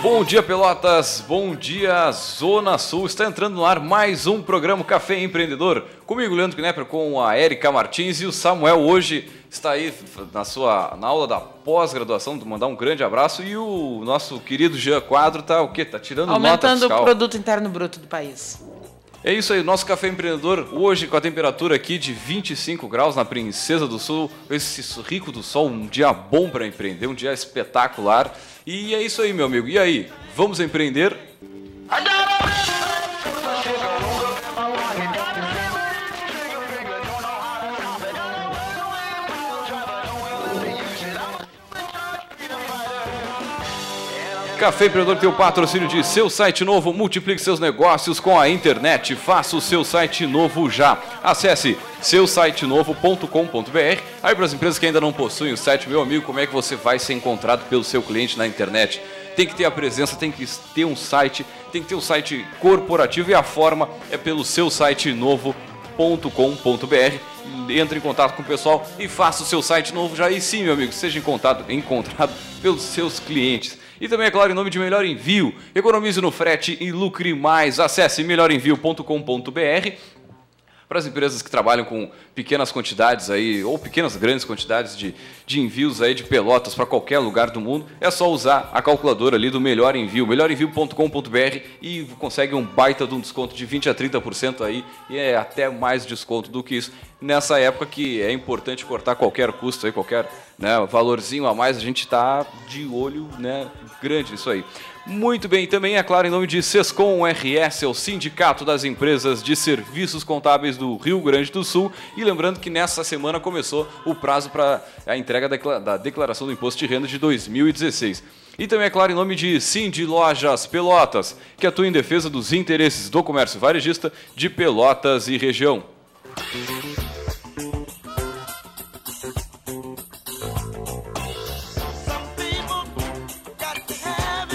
Bom dia, Pelotas. Bom dia, Zona Sul. Está entrando no ar mais um programa Café Empreendedor. Comigo, Leandro Knepper, com a Erika Martins e o Samuel hoje está aí na sua na aula da pós-graduação, mandar um grande abraço e o nosso querido Jean Quadro tá o quê? Tá tirando aumentando nota o produto interno bruto do país. É isso aí, nosso café empreendedor hoje com a temperatura aqui de 25 graus na Princesa do Sul, esse rico do sol, um dia bom para empreender, um dia espetacular. E é isso aí, meu amigo. E aí, vamos empreender? Café Empreendedor tem o patrocínio de seu site novo, multiplique seus negócios com a internet, faça o seu site novo já. Acesse seusitenovo.com.br. Aí para as empresas que ainda não possuem o site, meu amigo, como é que você vai ser encontrado pelo seu cliente na internet? Tem que ter a presença, tem que ter um site, tem que ter um site corporativo e a forma é pelo seu site novo.com.br. Entre em contato com o pessoal e faça o seu site novo já. E sim, meu amigo, seja encontrado, encontrado pelos seus clientes. E também, é claro, em nome de Melhor Envio. Economize no frete e lucre mais. Acesse melhorenvio.com.br para as empresas que trabalham com pequenas quantidades aí, ou pequenas grandes quantidades de, de envios aí de pelotas para qualquer lugar do mundo, é só usar a calculadora ali do Melhor Envio, melhorenvio.com.br e consegue um baita de um desconto de 20 a 30% aí, e é até mais desconto do que isso. Nessa época que é importante cortar qualquer custo aí, qualquer né, valorzinho a mais, a gente está de olho né, grande nisso aí. Muito bem, também é claro, em nome de Sescom RS, o Sindicato das Empresas de Serviços Contábeis do Rio Grande do Sul. E lembrando que nessa semana começou o prazo para a entrega da declaração do Imposto de Renda de 2016. E também, é claro, em nome de Cindy Lojas Pelotas, que atua em defesa dos interesses do comércio varejista de Pelotas e região.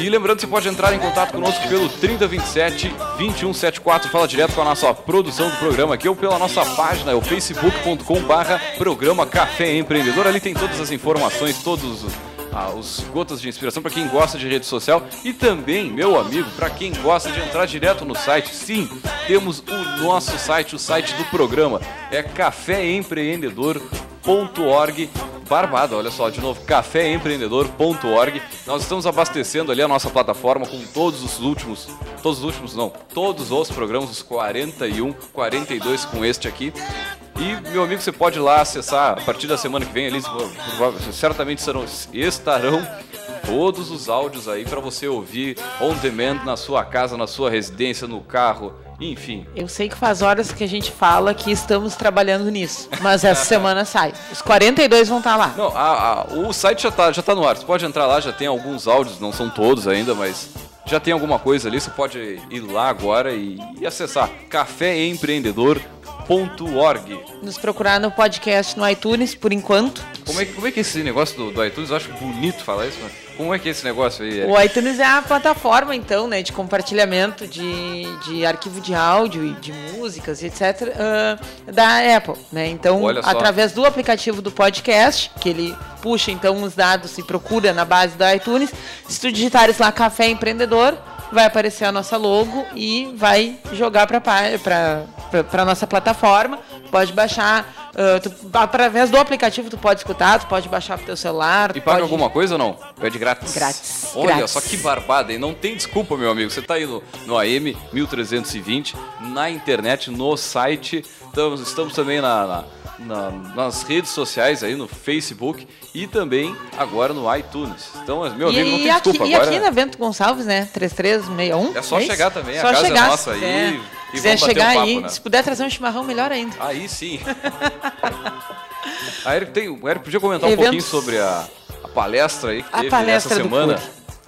E lembrando, você pode entrar em contato conosco pelo 3027 2174, fala direto com a nossa produção do programa aqui ou pela nossa página, é o facebook.com barra programa Café Empreendedor. Ali tem todas as informações, todos os, ah, os gotas de inspiração para quem gosta de rede social e também, meu amigo, para quem gosta de entrar direto no site. Sim, temos o nosso site, o site do programa, é caféempreendedor.org Barbada, olha só, de novo, caféempreendedor.org. Nós estamos abastecendo ali a nossa plataforma com todos os últimos, todos os últimos não, todos os programas, os 41, 42 com este aqui. E, meu amigo, você pode ir lá acessar a partir da semana que vem, ali certamente serão, estarão todos os áudios aí para você ouvir on demand na sua casa, na sua residência, no carro, enfim. Eu sei que faz horas que a gente fala que estamos trabalhando nisso, mas essa semana sai. Os 42 vão estar tá lá. Não, a, a, o site já está já tá no ar. Você pode entrar lá, já tem alguns áudios, não são todos ainda, mas já tem alguma coisa ali. Você pode ir lá agora e, e acessar Nos procurar no podcast no iTunes por enquanto. Como é, como é que é esse negócio do, do iTunes? Eu acho bonito falar isso, mas. Como é que é esse negócio aí? O iTunes é a plataforma, então, né, de compartilhamento de, de arquivo de áudio e de músicas, etc., uh, da Apple, né? Então, através do aplicativo do podcast, que ele puxa, então, os dados e procura na base do iTunes, se tu digitares lá Café Empreendedor, vai aparecer a nossa logo e vai jogar para a nossa plataforma. Pode baixar Uh, tu, através do aplicativo tu pode escutar, tu pode baixar pro teu celular. E paga pode... alguma coisa ou não? É de grátis? Grátis. Olha grátis. só que barbada, e não tem desculpa, meu amigo. Você tá aí no, no AM 1320, na internet, no site. Estamos, estamos também na, na na, nas redes sociais aí, no Facebook e também agora no iTunes. Então, meu amigo, e, não tem aqui, desculpa e agora. E aqui na Bento Gonçalves, né? 3361. É só é chegar também, só a casa chegar, é nossa aí. É. E quiser chegar um papo, aí, né? se puder trazer um chimarrão, melhor ainda. Aí sim. a Eric, tem, o Eric podia comentar Eventos... um pouquinho sobre a, a palestra aí que a teve palestra essa semana.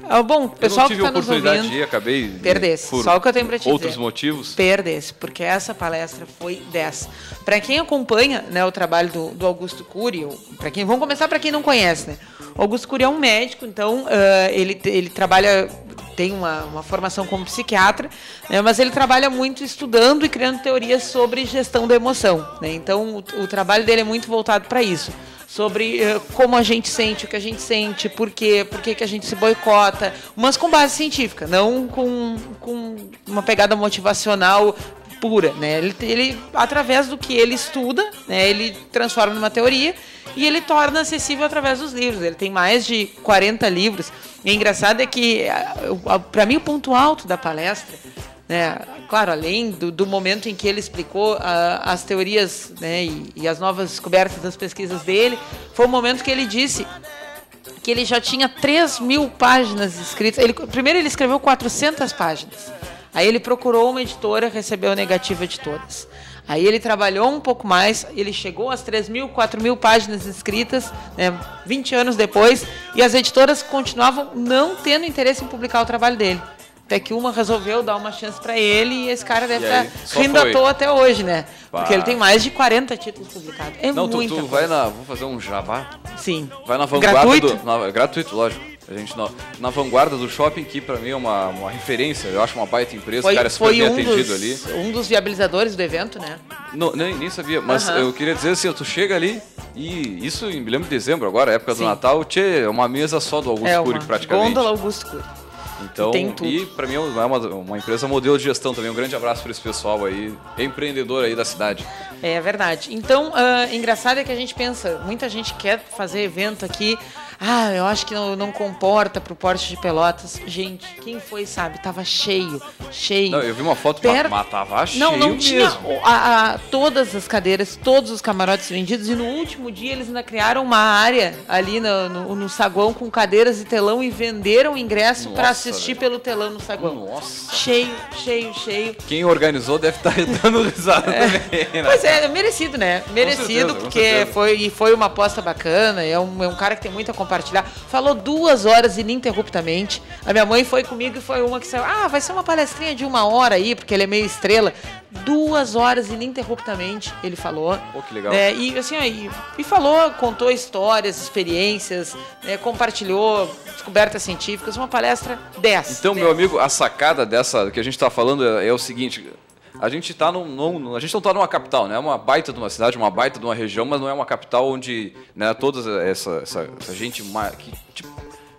Ah, bom, pessoal eu não tive que tá a oportunidade ouvindo, acabei perdesse. por Só o que eu tenho para te outros dizer. motivos. Perdesse, porque essa palestra foi dessa. Para quem acompanha, né, o trabalho do, do Augusto Cury, para quem vamos começar para quem não conhece, né? O Augusto Cury é um médico, então uh, ele ele trabalha tem uma, uma formação como psiquiatra, né, mas ele trabalha muito estudando e criando teorias sobre gestão da emoção. Né? Então, o, o trabalho dele é muito voltado para isso sobre uh, como a gente sente, o que a gente sente, por quê, por que, que a gente se boicota, mas com base científica, não com, com uma pegada motivacional pura, né? Ele, ele, através do que ele estuda, né, ele transforma numa teoria e ele torna acessível através dos livros. Ele tem mais de 40 livros. E engraçado é que, para mim, o ponto alto da palestra né? Claro, além do, do, momento em que ele explicou as teorias né, e, e, as novas descobertas das pesquisas dele, foi o momento que ele disse que ele já tinha 3 mil páginas escritas. Ele, primeiro ele escreveu 400 páginas. Aí ele procurou uma editora, recebeu a negativa de todas. Aí ele trabalhou um pouco mais, ele chegou às 3 mil, 4 mil páginas escritas, né, 20 anos depois, e as editoras continuavam não tendo interesse em publicar o trabalho dele. Até que uma resolveu dar uma chance para ele e esse cara deve estar tá rindo à toa até hoje, né? Bah. Porque ele tem mais de 40 títulos publicados. É Não, tu, tu vai na. Vou fazer um jabá? Sim. Vai na vanguarda gratuito? do. Na, gratuito, lógico. A gente na, na vanguarda do shopping, que para mim é uma, uma referência, eu acho uma baita empresa, foi, o cara é super bem um atendido dos, ali. Um dos viabilizadores do evento, né? Não, nem, nem sabia, mas eu queria dizer assim, tu chega ali e isso me lembro de dezembro agora, época Sim. do Natal, tchê, é uma mesa só do Augusto é Cury praticamente. Gôndola Augusto Cury. Então, e para mim é uma, uma, empresa modelo de gestão também. Um grande abraço para esse pessoal aí, empreendedor aí da cidade. É verdade. Então, uh, engraçado é que a gente pensa, muita gente quer fazer evento aqui ah, eu acho que não, não comporta pro porte de Pelotas. Gente, quem foi sabe, tava cheio, cheio. Não, eu vi uma foto, per... mas tava cheio Não, não tinha a, a, todas as cadeiras, todos os camarotes vendidos. E no último dia eles ainda criaram uma área ali no, no, no saguão com cadeiras e telão e venderam o ingresso para assistir velho. pelo telão no saguão. Nossa. Cheio, cheio, cheio. Quem organizou deve estar tá dando risada é. também. Né? Pois é, merecido, né? Merecido, certeza, porque foi, foi uma aposta bacana. É um, é um cara que tem muita compartilhar. Falou duas horas ininterruptamente. A minha mãe foi comigo e foi uma que saiu. Ah, vai ser uma palestrinha de uma hora aí, porque ele é meio estrela. Duas horas ininterruptamente ele falou. Pô, que legal. É, e assim, aí, e falou, contou histórias, experiências, né, compartilhou descobertas científicas, uma palestra dessa. Então, meu amigo, a sacada dessa que a gente está falando é, é o seguinte a gente está num, num, a gente não está numa capital, né? É uma baita de uma cidade, uma baita de uma região, mas não é uma capital onde né, toda essa, essa, essa gente que, tipo,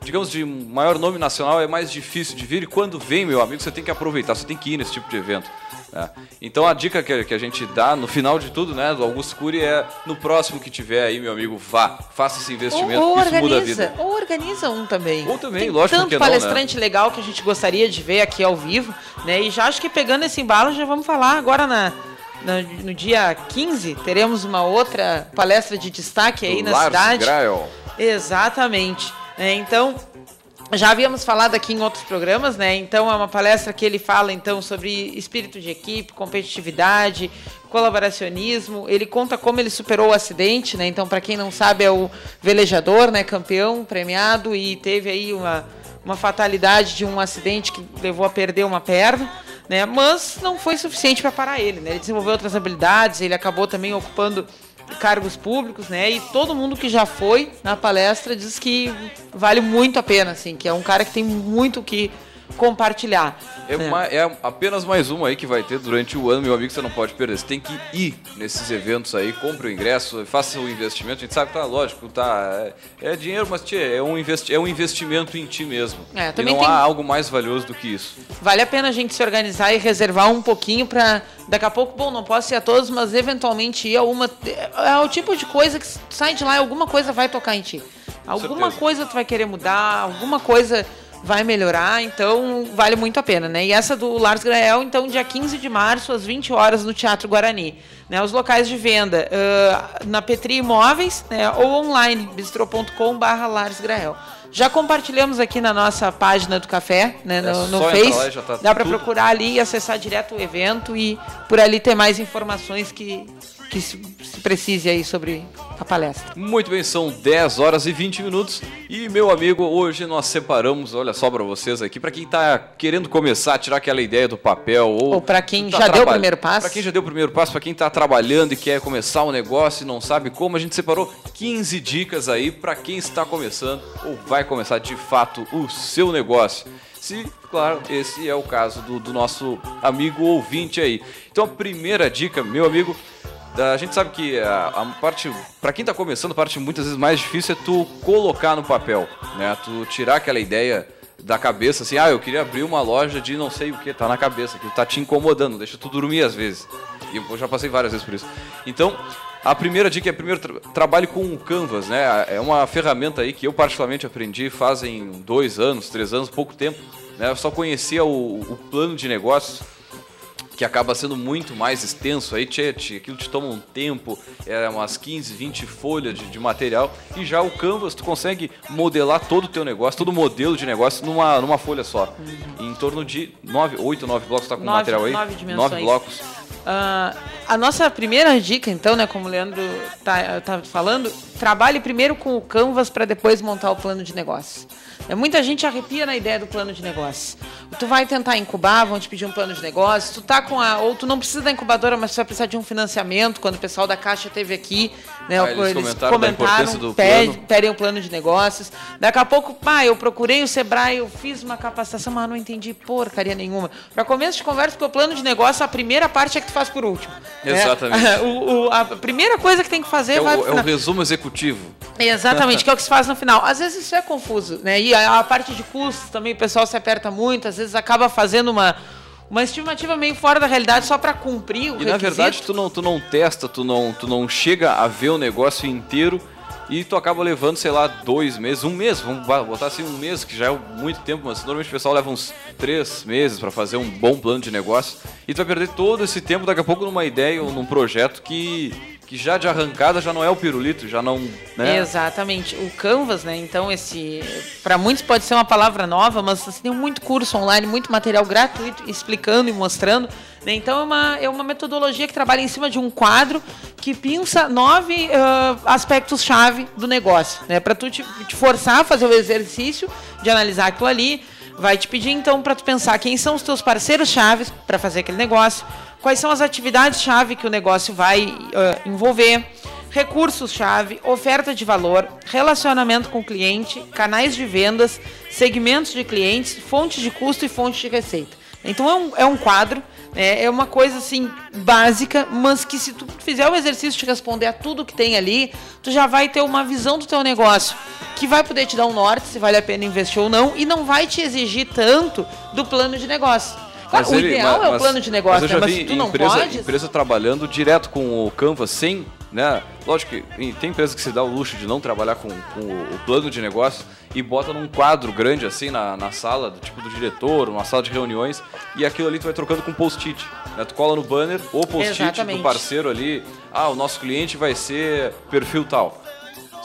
digamos de maior nome nacional é mais difícil de vir e quando vem, meu amigo, você tem que aproveitar, você tem que ir nesse tipo de evento. É. Então a dica que, que, a gente dá no final de tudo, né, do Augusto Cury é no próximo que tiver aí, meu amigo, vá, faça esse investimento, ou, ou isso organiza, muda a vida. Ou organiza um também. Ou também, Tem lógico tanto que palestrante não, né? legal que a gente gostaria de ver aqui ao vivo, né? E já acho que pegando esse embalo já vamos falar agora na no, dia 15 teremos uma outra palestra de destaque aí na Lars cidade. Grael. Exatamente. É, então, já havíamos falado aqui em outros programas, né? Então é uma palestra que ele fala então sobre espírito de equipe, competitividade, colaboracionismo. Ele conta como ele superou o acidente, né? Então para quem não sabe é o velejador, né? Campeão, premiado e teve aí uma uma fatalidade de um acidente que levou a perder uma perna, né? Mas não foi suficiente para parar ele, né? Ele desenvolveu outras habilidades, ele acabou também ocupando cargos públicos, né? E todo mundo que já foi na palestra diz que vale muito a pena, assim, que é um cara que tem muito que compartilhar. É. Uma, é, apenas mais uma aí que vai ter durante o ano, meu amigo, você não pode perder. Você tem que ir nesses eventos aí, compre o ingresso, faça o investimento. A gente sabe que tá lógico, tá. É, é dinheiro, mas tchê, é, um investi é um investimento em ti mesmo. É, e não tem... há algo mais valioso do que isso. Vale a pena a gente se organizar e reservar um pouquinho para daqui a pouco, bom, não posso ir a todos, mas eventualmente ir a uma. É o tipo de coisa que sai de lá e alguma coisa vai tocar em ti. Alguma coisa tu vai querer mudar, alguma coisa vai melhorar, então vale muito a pena, né? E essa do Lars Grael, então, dia 15 de março, às 20 horas, no Teatro Guarani. Né, os locais de venda uh, na Petri Imóveis né, ou online, bistro.com.br Lars Grael. Já compartilhamos aqui na nossa página do café, né, no, é no Face. Tá Dá para procurar ali e acessar direto o evento e por ali ter mais informações que, que se, se precise aí sobre a palestra. Muito bem, são 10 horas e 20 minutos e meu amigo, hoje nós separamos, olha só para vocês aqui, para quem está querendo começar a tirar aquela ideia do papel ou, ou para quem tá já deu o primeiro passo. Para quem já deu o primeiro passo, para quem está trabalhando e quer começar um negócio e não sabe como, a gente separou 15 dicas aí para quem está começando ou vai começar de fato o seu negócio. Se, claro, esse é o caso do, do nosso amigo ouvinte aí. Então a primeira dica, meu amigo, a gente sabe que a, a parte, para quem está começando, a parte muitas vezes mais difícil é tu colocar no papel, né? Tu tirar aquela ideia da cabeça assim, ah, eu queria abrir uma loja de não sei o que, tá na cabeça, que tá te incomodando, deixa tu dormir às vezes. E eu já passei várias vezes por isso. Então, a primeira dica é primeiro tra trabalhe com o Canvas, né? É uma ferramenta aí que eu particularmente aprendi fazem dois anos, três anos, pouco tempo. Né? Eu só conhecia o, o plano de negócios que acaba sendo muito mais extenso, aí tchê, tchê, aquilo te toma um tempo, é umas 15, 20 folhas de, de, material, e já o Canvas tu consegue modelar todo o teu negócio, todo o modelo de negócio numa, numa folha só. Uhum. Em torno de 9, 8, 9 blocos, tá com nove, material aí? 9 dimensões. 9 blocos. Uh, a nossa primeira dica, então, né, como o Leandro tá, tá falando, trabalhe primeiro com o Canvas para depois montar o plano de negócio. É, muita gente arrepia na ideia do plano de negócio. Tu vai tentar incubar, vão te pedir um plano de negócio. Tu tá com a. Ou tu não precisa da incubadora, mas tu vai precisar de um financiamento. Quando o pessoal da Caixa teve aqui, né? Ah, eles, eles comentaram, comentaram pede, pedem um plano de negócios. Daqui a pouco, pá, eu procurei o Sebrae, eu fiz uma capacitação, mas não entendi porcaria nenhuma. Para começo de conversa, porque o plano de negócio, a primeira parte é que tu faz por último. Né? Exatamente. Né? O, o, a primeira coisa que tem que fazer é, vai o, é o resumo executivo. Exatamente, que é o que se faz no final. Às vezes isso é confuso, né? E a, a parte de custos também o pessoal se aperta muito, às vezes acaba fazendo uma uma estimativa meio fora da realidade só para cumprir o E requisito. na verdade tu não, tu não testa, tu não, tu não chega a ver o negócio inteiro e tu acaba levando, sei lá, dois meses, um mês, vamos botar assim um mês, que já é muito tempo, mas normalmente o pessoal leva uns três meses para fazer um bom plano de negócio e tu vai perder todo esse tempo daqui a pouco numa ideia ou num projeto que que já de arrancada já não é o pirulito, já não. Né? Exatamente. O Canvas, né? Então, esse. Para muitos pode ser uma palavra nova, mas assim, tem muito curso online, muito material gratuito explicando e mostrando. Né? Então, é uma, é uma metodologia que trabalha em cima de um quadro que pinça nove uh, aspectos-chave do negócio. Né? Para tu te, te forçar a fazer o exercício de analisar aquilo ali. Vai te pedir então para tu pensar quem são os teus parceiros chaves para fazer aquele negócio quais são as atividades-chave que o negócio vai uh, envolver, recursos-chave, oferta de valor, relacionamento com o cliente, canais de vendas, segmentos de clientes, fontes de custo e fontes de receita. Então é um, é um quadro, né, é uma coisa assim básica, mas que se tu fizer o exercício de responder a tudo que tem ali, tu já vai ter uma visão do teu negócio que vai poder te dar um norte se vale a pena investir ou não e não vai te exigir tanto do plano de negócio. Claro, o ele, ideal mas, é o plano de negócio, mas, eu já né? vi mas tu não empresa, pode... empresa trabalhando direto com o Canva sem, né? Lógico que tem empresa que se dá o luxo de não trabalhar com, com o plano de negócio e bota num quadro grande assim na, na sala, do tipo do diretor, uma sala de reuniões, e aquilo ali tu vai trocando com post-it. Né? Tu cola no banner ou post-it do parceiro ali, ah, o nosso cliente vai ser perfil tal.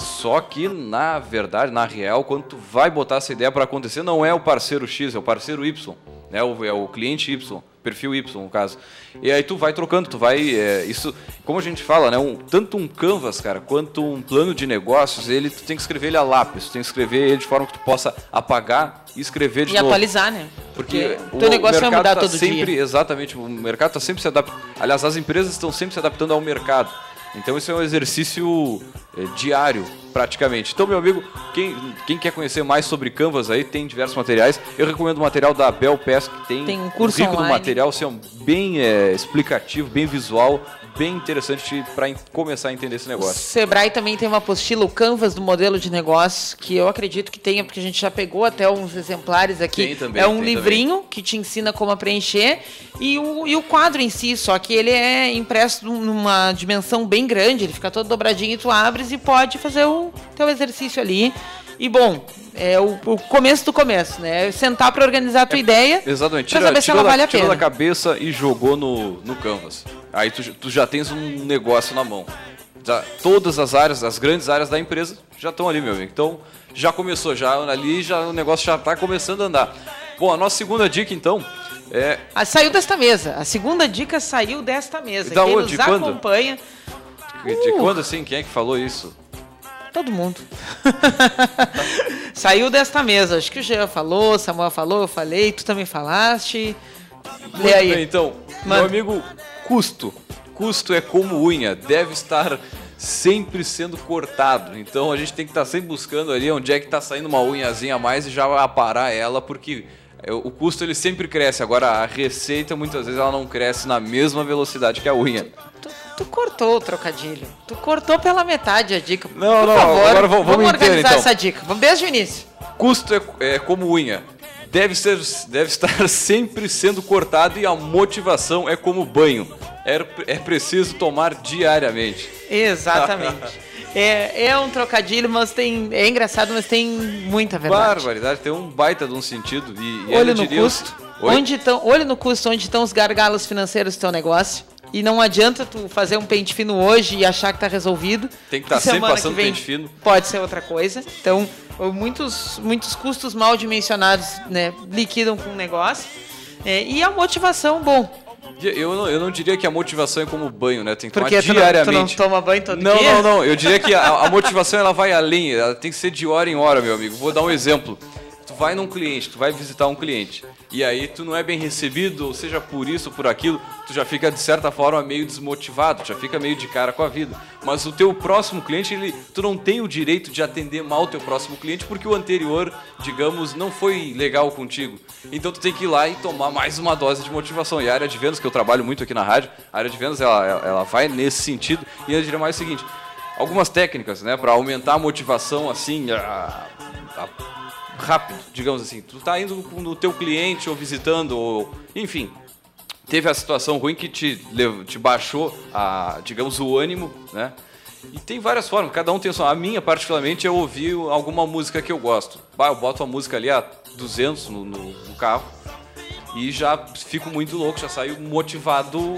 Só que, na verdade, na real, quando tu vai botar essa ideia para acontecer, não é o parceiro X, é o parceiro Y né? O, é o cliente Y, perfil Y, no caso. E aí tu vai trocando, tu vai. É, isso, como a gente fala, né? Um, tanto um canvas, cara, quanto um plano de negócios, ele tu tem que escrever ele a lápis, tu tem que escrever ele de forma que tu possa apagar e escrever de e novo. E atualizar, né? Porque, Porque o teu negócio vai mudar tá todo sempre, dia. Exatamente, o mercado está sempre se adaptando. Aliás, as empresas estão sempre se adaptando ao mercado. Então isso é um exercício é, diário, praticamente. Então, meu amigo, quem, quem quer conhecer mais sobre Canvas aí, tem diversos materiais. Eu recomendo o material da Bel Pes, que tem, tem um curso rico online. no material, assim, é bem é, explicativo, bem visual, bem interessante para começar a entender esse negócio. O Sebrae também tem uma apostila, o Canvas do modelo de negócio, que eu acredito que tenha, porque a gente já pegou até uns exemplares aqui. Tem também, é um livrinho também. que te ensina como a preencher e o, e o quadro em si, só que ele é impresso numa dimensão bem grande, ele fica todo dobradinho e tu abres e pode fazer o teu exercício ali. E bom, é o, o, começo do começo, né? Sentar para organizar a tua é, ideia. Exatamente. Tira, saber se ela da, vale a pena. da cabeça e jogou no, no Canvas. Aí tu, tu já tens um negócio na mão. Já, todas as áreas, as grandes áreas da empresa já estão ali, meu amigo. Então já começou, já ali já o negócio já está começando a andar. Bom, a nossa segunda dica então é. Ah, saiu desta mesa. A segunda dica saiu desta mesa. Da Quem onde? nos acompanha De quando assim? Quem é que falou isso? Todo mundo. Saiu desta mesa. Acho que o Jean falou, Samuel falou, eu falei, tu também falaste. Lê aí. Bem, então, Mano. meu amigo, custo. Custo é como unha, deve estar sempre sendo cortado. Então a gente tem que estar sempre buscando ali onde é que está saindo uma unhazinha a mais e já aparar ela, porque o custo ele sempre cresce. Agora a receita muitas vezes ela não cresce na mesma velocidade que a unha. Tu, tu cortou o trocadilho. Tu cortou pela metade a dica. Não, Por não, favor, agora vamos, vamos organizar inteiro, então. essa dica. Vamos desde o início. Custo é, é como unha. Deve, ser, deve estar sempre sendo cortado e a motivação é como banho. É, é preciso tomar diariamente. Exatamente. É, é um trocadilho, mas tem. É engraçado, mas tem muita verdade. Barbaridade, tem um baita de um sentido. E, e olho no custo. Onde tão, olho no custo, onde estão os gargalos financeiros do teu negócio. E não adianta tu fazer um pente fino hoje e achar que está resolvido. Tem que estar tá sempre passando vem, pente fino. Pode ser outra coisa. Então, muitos, muitos custos mal dimensionados né, liquidam com o negócio. É, e a motivação, bom, eu não, eu não diria que a motivação é como banho, né? Tem que Porque tomar tu diariamente. Não, tu não toma banho todo não, dia? Não, não, não. Eu diria que a, a motivação ela vai além. Ela tem que ser de hora em hora, meu amigo. Vou dar um exemplo tu vai num cliente, tu vai visitar um cliente, e aí tu não é bem recebido, ou seja por isso ou por aquilo, tu já fica de certa forma meio desmotivado, já fica meio de cara com a vida. Mas o teu próximo cliente, ele, tu não tem o direito de atender mal o teu próximo cliente porque o anterior, digamos, não foi legal contigo. Então tu tem que ir lá e tomar mais uma dose de motivação. E a área de vendas, que eu trabalho muito aqui na rádio, a área de vendas ela, ela vai nesse sentido. E eu diria mais o seguinte: algumas técnicas, né, para aumentar a motivação assim, a, a rápido, digamos assim. Tu tá indo no teu cliente ou visitando, ou enfim, teve a situação ruim que te, te baixou, a, digamos, o ânimo, né? E tem várias formas, cada um tem a sua. A minha, particularmente, é ouvir alguma música que eu gosto. Bah, eu boto a música ali a 200 no, no, no carro e já fico muito louco, já saio motivado.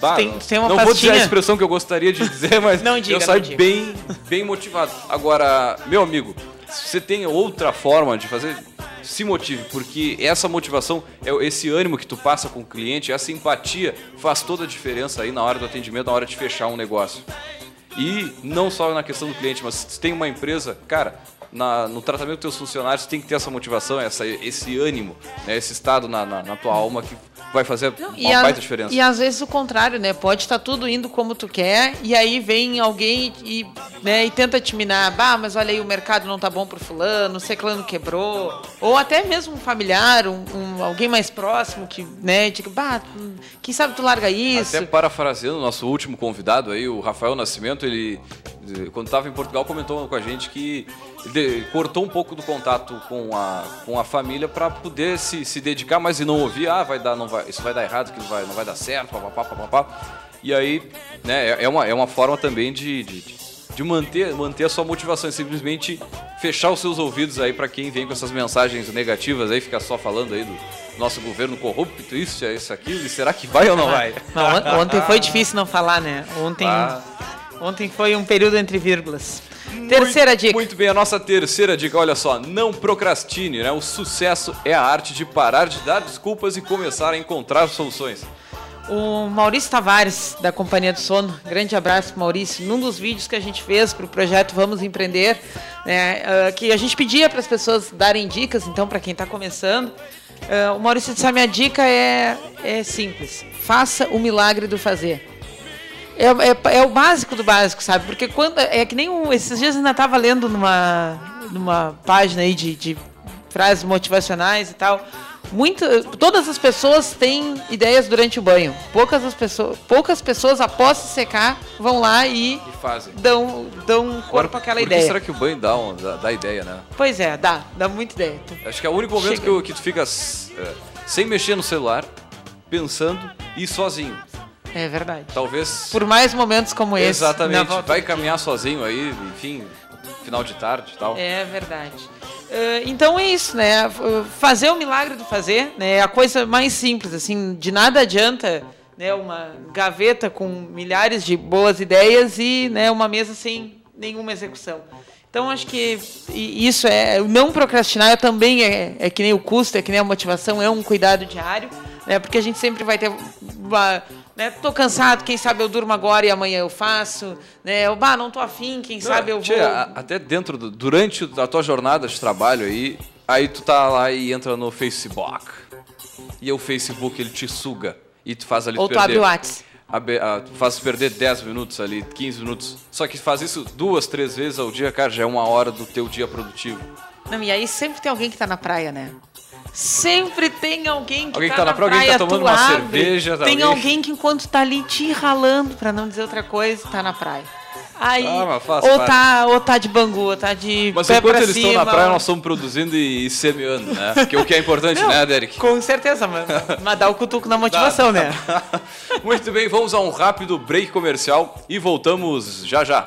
Bah, tem, tem não pastinha. vou dizer a expressão que eu gostaria de dizer, mas não diga, eu saio bem, bem motivado. Agora, meu amigo, se você tem outra forma de fazer, se motive, porque essa motivação, é esse ânimo que tu passa com o cliente, essa empatia faz toda a diferença aí na hora do atendimento, na hora de fechar um negócio. E não só na questão do cliente, mas se tem uma empresa, cara, na, no tratamento dos teus funcionários tem que ter essa motivação, essa, esse ânimo, né, esse estado na, na, na tua alma que vai fazer Não, uma a, baita diferença. E às vezes o contrário, né? Pode estar tá tudo indo como tu quer e aí vem alguém e, né, e tenta te minar. Bah, mas olha aí, o mercado não tá bom pro fulano, o ciclano quebrou. Ou até mesmo um familiar, um, um, alguém mais próximo que, né, diga, bah, quem sabe tu larga isso. Até parafraseando o nosso último convidado aí, o Rafael Nascimento, ele quando estava em Portugal, comentou com a gente que ele cortou um pouco do contato com a, com a família para poder se, se dedicar, mas e não ouvir, ah, vai dar, não vai, isso vai dar errado, que não vai, não vai dar certo, papapá, papapá. E aí, né, é, é uma, é uma forma também de, de, de manter, manter a sua motivação, e simplesmente fechar os seus ouvidos aí para quem vem com essas mensagens negativas aí, ficar só falando aí do nosso governo corrupto, isso, é isso, aquilo, e será que vai ou não vai? Não, ontem foi difícil não falar, né? Ontem... Ah Ontem foi um período entre vírgulas. Terceira dica. Muito bem, a nossa terceira dica, olha só, não procrastine, né? O sucesso é a arte de parar de dar desculpas e começar a encontrar soluções. O Maurício Tavares, da Companhia do Sono, grande abraço, Maurício. Num dos vídeos que a gente fez para o projeto Vamos Empreender, né, uh, que a gente pedia para as pessoas darem dicas, então, para quem está começando, uh, o Maurício disse: a minha dica é, é simples: faça o milagre do fazer. É, é, é, o básico do básico, sabe? Porque quando. É que nem um, esses dias eu ainda estava lendo numa, numa página aí de, de frases motivacionais e tal. Muita, todas as pessoas têm ideias durante o banho. Poucas, as pessoas, poucas pessoas, após se secar, vão lá e, e fazem. dão, dão corpo àquela por ideia. será que o banho dá, um, dá, dá, ideia, né? Pois é, dá. Dá muita ideia. Acho que é o único momento que, que, tu fica é, sem mexer no celular, pensando e sozinho. É verdade. Talvez. Por mais momentos como esse. Exatamente. Vai caminhar sozinho aí, enfim, final de tarde e tal. É verdade. Uh, então é isso, né? Fazer o milagre do fazer, né? É a coisa mais simples, assim, de nada adianta, né? Uma gaveta com milhares de boas ideias e, né? Uma mesa sem nenhuma execução. Então acho que isso é não procrastinar também é, é que nem o custo, é que nem a motivação, é um cuidado diário, né? Porque a gente sempre vai ter uma, né? Tô cansado, quem sabe eu durmo agora e amanhã eu faço, né? Eu, bah, não tô afim, quem não, sabe eu vou. até dentro, do, durante a tua jornada de trabalho aí, aí tu tá lá e entra no Facebook. E o Facebook ele te suga e tu faz ali Ou tu perder. abre o WhatsApp. faz perder 10 minutos ali, 15 minutos. Só que faz isso duas, três vezes ao dia, cara, já é uma hora do teu dia produtivo. Não, e aí sempre tem alguém que tá na praia, né? Sempre tem alguém que alguém tá, tá na, praia, alguém tá tomando uma abre. cerveja. Tá tem alguém... alguém que enquanto tá ali te ralando, para não dizer outra coisa, tá na praia. Aí, ah, ou, tá, ou tá de bangu, ou tá de. Mas enquanto eles cima, estão na praia, nós estamos produzindo e, e semeando, né? Porque o que é importante, não, né, Derek? Com certeza, mano. Mas dá o cutuco na motivação, dá. né? Muito bem, vamos a um rápido break comercial e voltamos já já.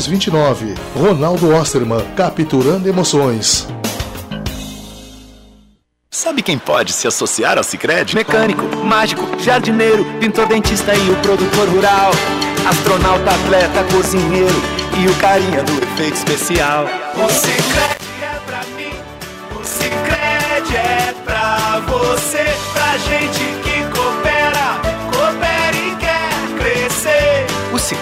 329. Ronaldo Osterman, capturando emoções. Sabe quem pode se associar ao Cicred? Mecânico, mágico, jardineiro, pintor dentista e o produtor rural. Astronauta, atleta, cozinheiro e o carinha do efeito especial. O Cicred é pra mim, o Cicred é pra você,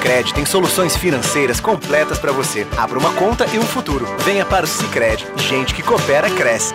Sicredi tem soluções financeiras completas para você. Abra uma conta e um futuro. Venha para o Sicredi. Gente que coopera cresce.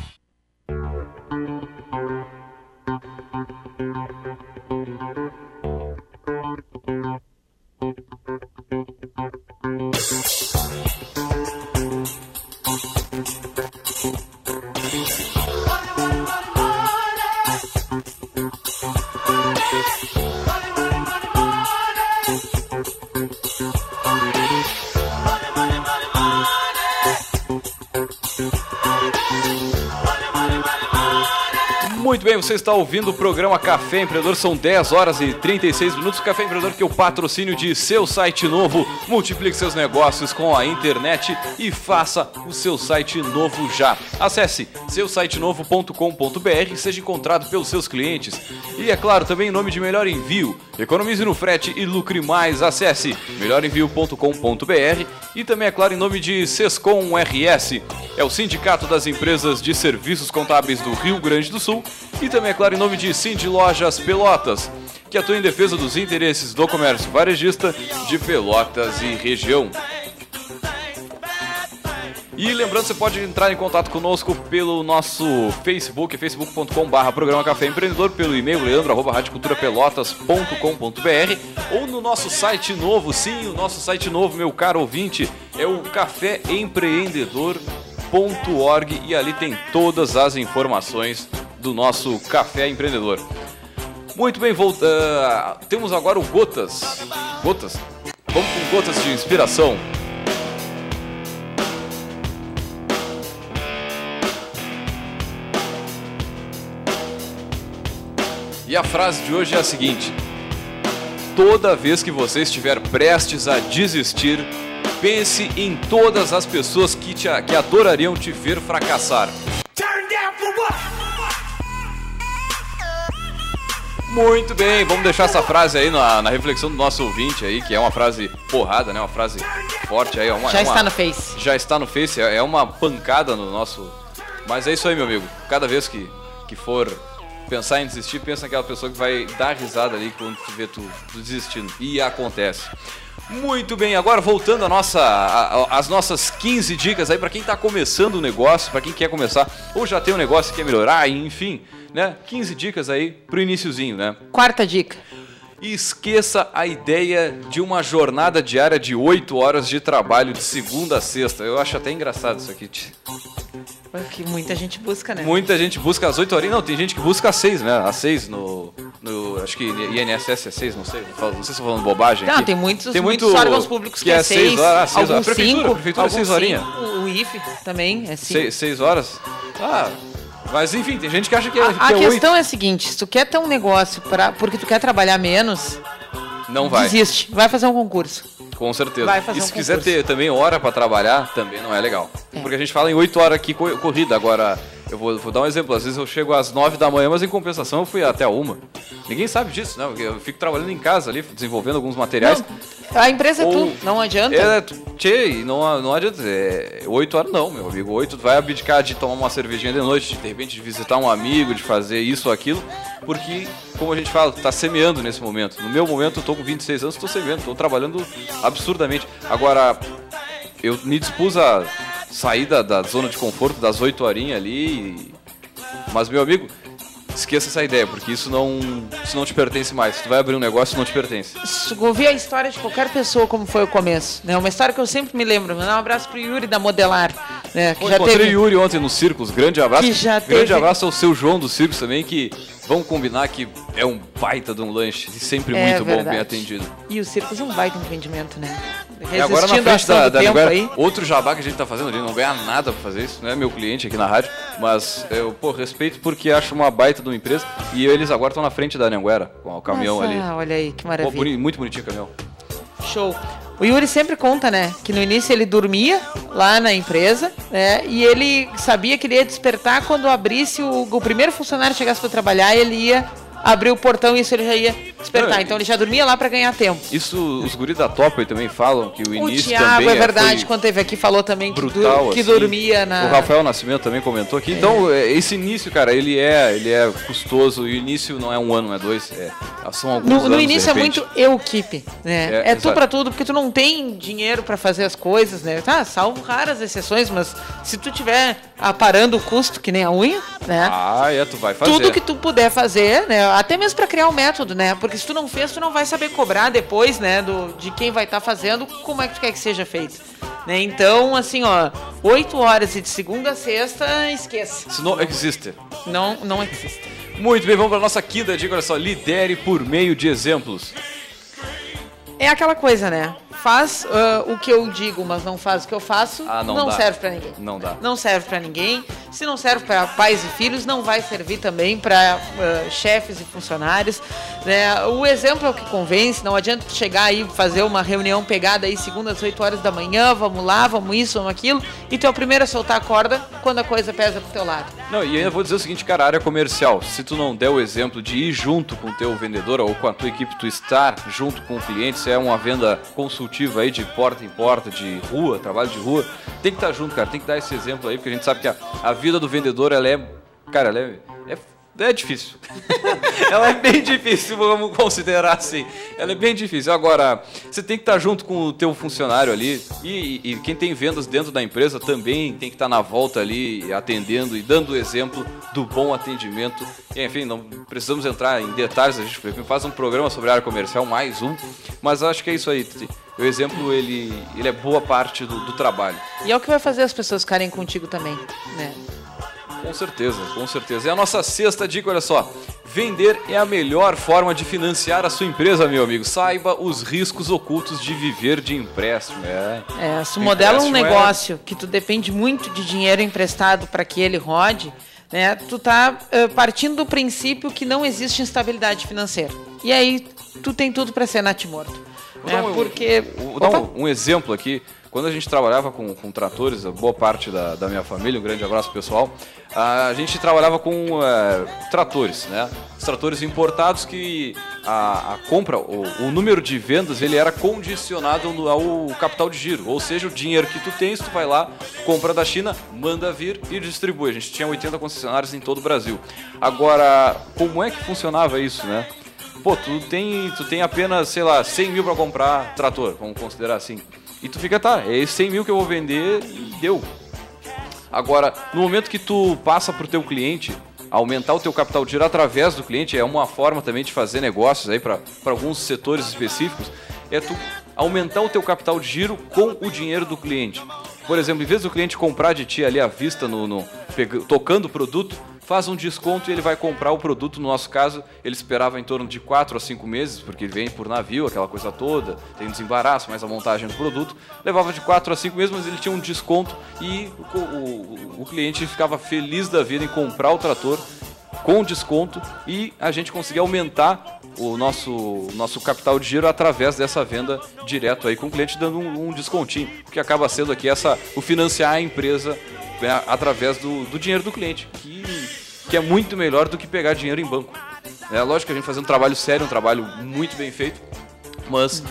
Você está ouvindo o programa Café Empreendedor, são 10 horas e 36 minutos. Café Empreendedor que é o patrocínio de seu site novo. Multiplique seus negócios com a internet e faça o seu site novo já. Acesse seusitenovo.com.br e seja encontrado pelos seus clientes. E é claro, também em nome de Melhor Envio. Economize no frete e lucre mais. Acesse melhorenvio.com.br e também, é claro, em nome de Sescom RS. É o Sindicato das Empresas de Serviços Contábeis do Rio Grande do Sul e também, é claro, em nome de Cindy Lojas Pelotas, que atua em defesa dos interesses do comércio varejista de Pelotas e região. E lembrando, você pode entrar em contato conosco pelo nosso Facebook, facebook.com.br Programa Café Empreendedor, pelo e-mail leandro.radioculturapelotas.com.br ou no nosso site novo, sim, o nosso site novo, meu caro ouvinte, é o caféempreendedor.org e ali tem todas as informações do nosso Café Empreendedor. Muito bem, volta, uh, temos agora o Gotas. Gotas? Vamos com gotas de inspiração. E a frase de hoje é a seguinte: Toda vez que você estiver prestes a desistir, pense em todas as pessoas que, te, que adorariam te ver fracassar. Muito bem, vamos deixar essa frase aí na, na, reflexão do nosso ouvinte aí, que é uma frase porrada, né? Uma frase forte aí. É uma, já é uma, está no Face. Já está no Face, é, é uma pancada no nosso. Mas é isso aí, meu amigo. Cada vez que, que for pensar em desistir, pensa naquela pessoa que vai dar risada ali quando tu vê tu, tu desistindo. E acontece. Muito bem, agora voltando a nossa, nossas 15 dicas aí para quem está começando o negócio, para quem quer começar ou já tem um negócio e quer melhorar, enfim né? 15 dicas aí pro iníciozinho, né? Quarta dica. Esqueça a ideia de uma jornada diária de 8 horas de trabalho de segunda a sexta. Eu acho até engraçado isso aqui. Que muita gente busca, né? Muita gente busca as 8 horas. Não, tem gente que busca as 6, né? As 6 no, no. Acho que INSS é 6, não sei. Não sei se estou falando bobagem. Não, aqui. tem muitos, tem muitos órgãos públicos que, que é 6 horas. Seis horas. A prefeitura, cinco, a prefeitura é 6 horinhas. O IFE também é 5. 6 horas? Ah, mas enfim, tem gente que acha que é. A, que a é questão 8. é a seguinte: se tu quer ter um negócio pra, porque tu quer trabalhar menos, não vai. Desiste, vai fazer um concurso. Com certeza. Vai fazer e se um quiser ter também hora para trabalhar, também não é legal. É. Porque a gente fala em 8 horas aqui corrida. Agora, eu vou, vou, dar um exemplo. Às vezes eu chego às 9 da manhã, mas em compensação eu fui até uma. Ninguém sabe disso, né? Eu fico trabalhando em casa ali, desenvolvendo alguns materiais. Não, a empresa é tu, não adianta. É, tchê, não, não adianta. É, 8 horas não, meu amigo. 8 tu vai abdicar de tomar uma cervejinha de noite, de repente de visitar um amigo, de fazer isso ou aquilo. Porque, como a gente fala, tá semeando nesse momento. No meu momento, eu tô com 26 anos, tô semeando, tô trabalhando absurdamente. Agora, eu me dispus a sair da, da zona de conforto das 8 horinhas ali. Mas, meu amigo, esqueça essa ideia, porque isso não, isso não te pertence mais. Se tu vai abrir um negócio, não te pertence. Ouvir a história de qualquer pessoa, como foi o começo. Né? Uma história que eu sempre me lembro. Mandar um abraço pro Yuri da Modelar. Né? Que Pô, já encontrei teve... Yuri ontem no Círculos. Grande abraço. Que já Grande teve... abraço ao seu João do Círculos também, que vamos combinar que é um baita de um lanche. E sempre é muito verdade. bom, bem atendido. E o Círculos é um baita empreendimento, né? E agora na frente da, da Anguera, outro jabá que a gente tá fazendo, a gente não ganha nada pra fazer isso, não é meu cliente aqui na rádio, mas eu, pô, respeito porque acho uma baita de uma empresa e eles agora estão na frente da Anguera, com o caminhão Nossa, ali. Ah, olha aí, que maravilha. Pô, boni, muito bonitinho o caminhão. Show. O Yuri sempre conta, né, que no início ele dormia lá na empresa, né, e ele sabia que ele ia despertar quando abrisse o, o primeiro funcionário chegasse para trabalhar, ele ia abrir o portão e isso ele já ia despertar. Não, então ele já dormia lá para ganhar tempo. Isso os guris da Top também falam que o, o início Thiago, também é verdade, quando teve aqui falou também brutal, que, que assim. dormia na O Rafael Nascimento também comentou aqui. É. Então, é, esse início, cara, ele é, ele é custoso e o início não é um ano, não é dois, é, são alguns no, anos, no início é muito eu equipe, né? É, é tu para tudo, porque tu não tem dinheiro para fazer as coisas, né? Tá, salvo raras exceções, mas se tu tiver aparando o custo que nem a unha, né? Ah, é, tu vai fazer. Tudo que tu puder fazer, né? Até mesmo para criar o um método, né? Porque se tu não fez, tu não vai saber cobrar depois, né? Do, de quem vai estar tá fazendo, como é que tu quer que seja feito. Né? Então, assim, ó, 8 horas e de segunda a sexta, esqueça. Isso não existe. Não, não existe. Muito bem, vamos para nossa quinta dica, olha só, lidere por meio de exemplos. É aquela coisa, né? Faz uh, o que eu digo, mas não faz o que eu faço, ah, não, não serve para ninguém. Não dá. Não serve para ninguém. Se não serve para pais e filhos, não vai servir também para uh, chefes e funcionários. Né? O exemplo é o que convence. Não adianta chegar aí fazer uma reunião pegada aí segunda às 8 horas da manhã, vamos lá, vamos isso, vamos aquilo, e tu é o primeiro a soltar a corda quando a coisa pesa pro teu lado. Não, e ainda vou dizer o seguinte, cara, área comercial, se tu não der o exemplo de ir junto com o teu vendedor ou com a tua equipe, tu estar junto com o cliente, se é uma venda consultiva aí de porta em porta, de rua, trabalho de rua, tem que estar junto, cara, tem que dar esse exemplo aí, porque a gente sabe que a, a vida do vendedor, ela é, cara, ela é, é é difícil. ela é bem difícil, vamos considerar assim. Ela é bem difícil. Agora, você tem que estar junto com o teu funcionário ali e, e quem tem vendas dentro da empresa também tem que estar na volta ali atendendo e dando o exemplo do bom atendimento. E, enfim, não precisamos entrar em detalhes, a gente faz um programa sobre a área comercial, mais um, mas acho que é isso aí. O exemplo, ele, ele é boa parte do, do trabalho. E é o que vai fazer as pessoas ficarem contigo também, né? Com certeza, com certeza. E a nossa sexta dica, olha só. Vender é a melhor forma de financiar a sua empresa, meu amigo. Saiba os riscos ocultos de viver de empréstimo. É, é se o modelo é um é negócio é... que tu depende muito de dinheiro emprestado para que ele rode, né? Tu tá uh, partindo do princípio que não existe instabilidade financeira. E aí tu tem tudo para ser natimorto. Né? Um, Porque vou dar um, um exemplo aqui. Quando a gente trabalhava com, com tratores, boa parte da, da, minha família, um grande abraço pessoal, a gente trabalhava com é, tratores, né? Os tratores importados que a, a compra, o, o, número de vendas, ele era condicionado ao capital de giro, ou seja, o dinheiro que tu tens, tu vai lá, compra da China, manda vir e distribui. A gente tinha 80 concessionários em todo o Brasil. Agora, como é que funcionava isso, né? Pô, tu tem, tu tem apenas, sei lá, 100 mil para comprar trator, vamos considerar assim. E tu fica, tá, é esses 100 mil que eu vou vender e deu. Agora, no momento que tu passa para o teu cliente, aumentar o teu capital de giro através do cliente, é uma forma também de fazer negócios aí para alguns setores específicos, é tu aumentar o teu capital de giro com o dinheiro do cliente. Por exemplo, em vez do cliente comprar de ti ali à vista, no, no tocando o produto, faz um desconto e ele vai comprar o produto. No nosso caso, ele esperava em torno de 4 a 5 meses, porque ele vem por navio, aquela coisa toda, tem desembaraço, mais a montagem do produto. Levava de 4 a 5 meses, mas ele tinha um desconto e o, o, o cliente ficava feliz da vida em comprar o trator com desconto e a gente conseguia aumentar o nosso, nosso capital de giro através dessa venda direto aí com o cliente dando um, um descontinho, que acaba sendo aqui essa o financiar a empresa né, através do, do dinheiro do cliente, que, que é muito melhor do que pegar dinheiro em banco. É lógico que a gente faz um trabalho sério, um trabalho muito bem feito, mas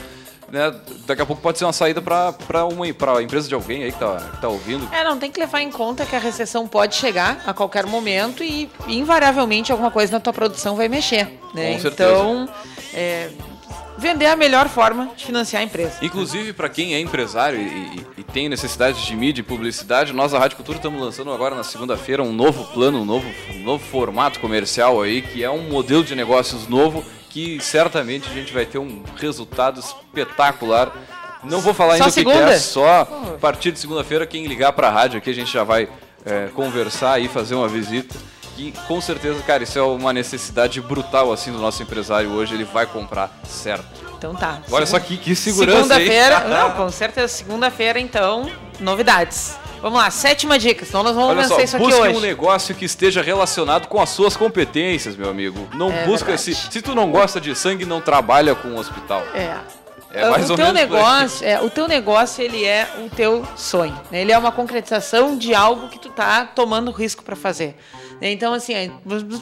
né, daqui a pouco pode ser uma saída para uma pra empresa de alguém aí que tá, que tá ouvindo. É, não tem que levar em conta que a recessão pode chegar a qualquer momento e invariavelmente alguma coisa na tua produção vai mexer. Né? Com certeza. Então, é, vender é a melhor forma de financiar a empresa. Inclusive, para quem é empresário e, e, tem necessidade de mídia e publicidade, nós, a Rádio Cultura, estamos lançando agora na segunda-feira um novo plano, um novo, um novo formato comercial aí, que é um modelo de negócios novo que certamente a gente vai ter um resultado espetacular. Não vou falar ainda o que, que, é, só a partir de segunda-feira, quem ligar para a rádio aqui, a gente já vai é, conversar e fazer uma visita. E com certeza, cara, isso é uma necessidade brutal assim do nosso empresário hoje, ele vai comprar certo. Então tá. Olha só que, que segurança Segunda-feira, não, com certeza, segunda-feira então, novidades. Vamos lá, sétima dica, senão nós vamos Olha só, isso aqui busque hoje. um negócio que esteja relacionado com as suas competências, meu amigo. Não é busca se, se tu não gosta de sangue, não trabalha com o hospital. É. É mais o ou teu menos negócio, é, o teu negócio ele é o teu sonho. Né? Ele é uma concretização de algo que tu tá tomando risco para fazer. Né? Então assim,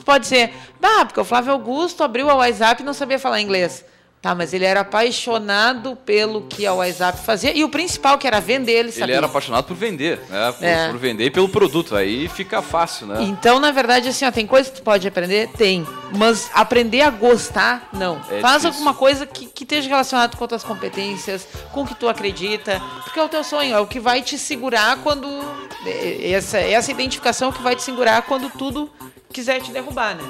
pode ser, ah, porque o Flávio Augusto abriu o WhatsApp e não sabia falar inglês. Tá, mas ele era apaixonado pelo que a WhatsApp fazia e o principal que era vender, ele sabia. Ele era apaixonado por vender, né? Por, é. por, vender e pelo produto, aí fica fácil, né? Então, na verdade, assim, ó, tem coisa que tu pode aprender? Tem. Mas aprender a gostar, não. É Faz difícil. alguma coisa que, que esteja relacionado com as competências, com o que tu acredita, porque é o teu sonho, é o que vai te segurar quando... É, essa, essa identificação que vai te segurar quando tudo quiser te derrubar, né?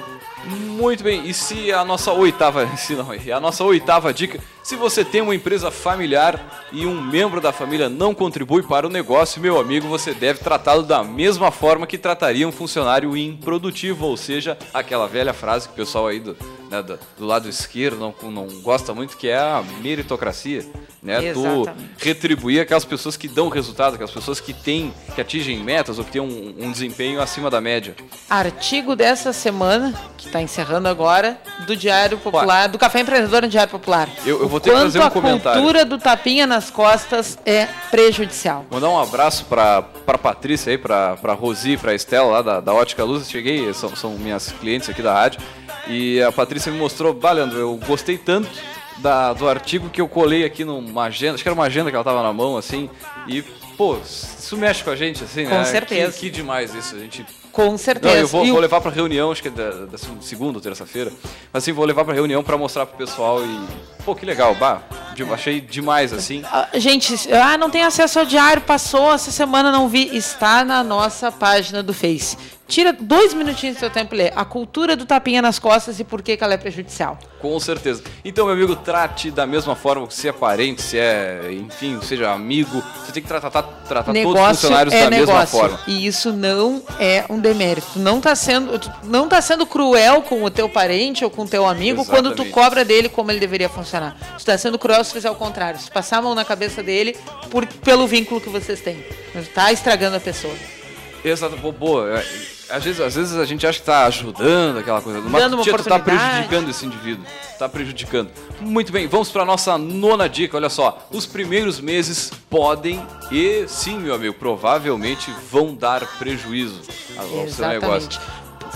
Muito bem, e se a nossa oitava, se não, a nossa oitava dica, se você tem uma empresa familiar e um membro da família não contribui para o negócio, meu amigo, você deve tratá-lo da mesma forma que trataria um funcionário improdutivo, ou seja, aquela velha frase que o pessoal aí do, né, do, do lado esquerdo não, não gosta muito, que é a meritocracia. né? Tu retribuir aquelas pessoas que dão resultado, aquelas pessoas que têm, que atingem metas ou que têm um, um desempenho acima da média. Artigo dessa semana, que está encerrando agora, do Diário Popular, do Café Empreendedor no Diário Popular. Eu, eu vou ter que fazer um comentário. a cultura do tapinha nas costas é prejudicial. Mandar um abraço para para Patrícia aí, para Rosi, para Estela lá da, da Ótica Luz. Cheguei, são, são minhas clientes aqui da rádio. E a Patrícia me mostrou, Balhandro, eu gostei tanto da, do artigo que eu colei aqui numa agenda, acho que era uma agenda que ela tava na mão, assim, e, pô, isso mexe com a gente, assim, com né? Com certeza. Que, que, demais isso, a gente... Com certeza. Não, eu vou, vou levar pra reunião, acho que é da, da segunda ou terça-feira, mas assim, vou levar pra reunião pra mostrar pro pessoal e, pô, que legal, bah, achei demais, assim. Ah, gente, ah, não tem acesso ao diário, passou essa semana, não vi, está na nossa página do Face. Tira dois minutinhos do seu tempo e lê. A cultura do tapinha nas costas e por que, que ela é prejudicial. Com certeza. Então, meu amigo, trate da mesma forma que se é parente, se é, enfim, seja amigo. Você tem que tratar, tratar todos os funcionários é da negócio. mesma forma. E isso não é um demérito. Não está sendo, não tá sendo cruel com o teu parente ou com o teu amigo Exatamente. quando tu cobra dele como ele deveria funcionar. Tu está sendo cruel se fizer o contrário. Se passar a mão na cabeça dele por, pelo vínculo que vocês têm. Está estragando a pessoa. Exato, boa. Às vezes, às vezes a gente acha que está ajudando aquela coisa, mas Dando tu está prejudicando esse indivíduo. Está prejudicando. Muito bem, vamos para a nossa nona dica. Olha só, os primeiros meses podem e sim, meu amigo, provavelmente vão dar prejuízo ao seu negócio.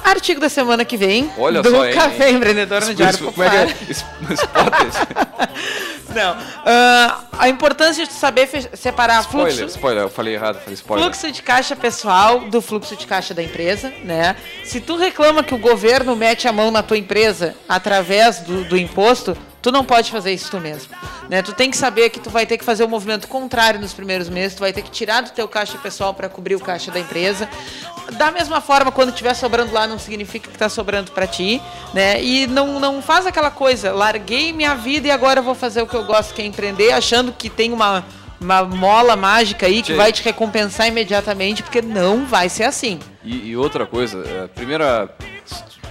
Artigo da semana que vem. Olha do só, hein, Café Empreendedor no Diário Popular. Como é que é? Não. Uh, a importância de saber separar spoiler, fluxo. Spoiler, eu falei errado, falei spoiler. Fluxo de caixa pessoal do fluxo de caixa da empresa, né? Se tu reclama que o governo mete a mão na tua empresa através do, do imposto, Tu não pode fazer isso tu mesmo. Né? Tu tem que saber que tu vai ter que fazer o um movimento contrário nos primeiros meses, tu vai ter que tirar do teu caixa pessoal para cobrir o caixa da empresa. Da mesma forma, quando estiver sobrando lá, não significa que está sobrando para ti, né? E não, não faz aquela coisa, larguei minha vida e agora vou fazer o que eu gosto, que é empreender, achando que tem uma, uma mola mágica aí que Sim. vai te recompensar imediatamente, porque não vai ser assim. E, e outra coisa, a primeira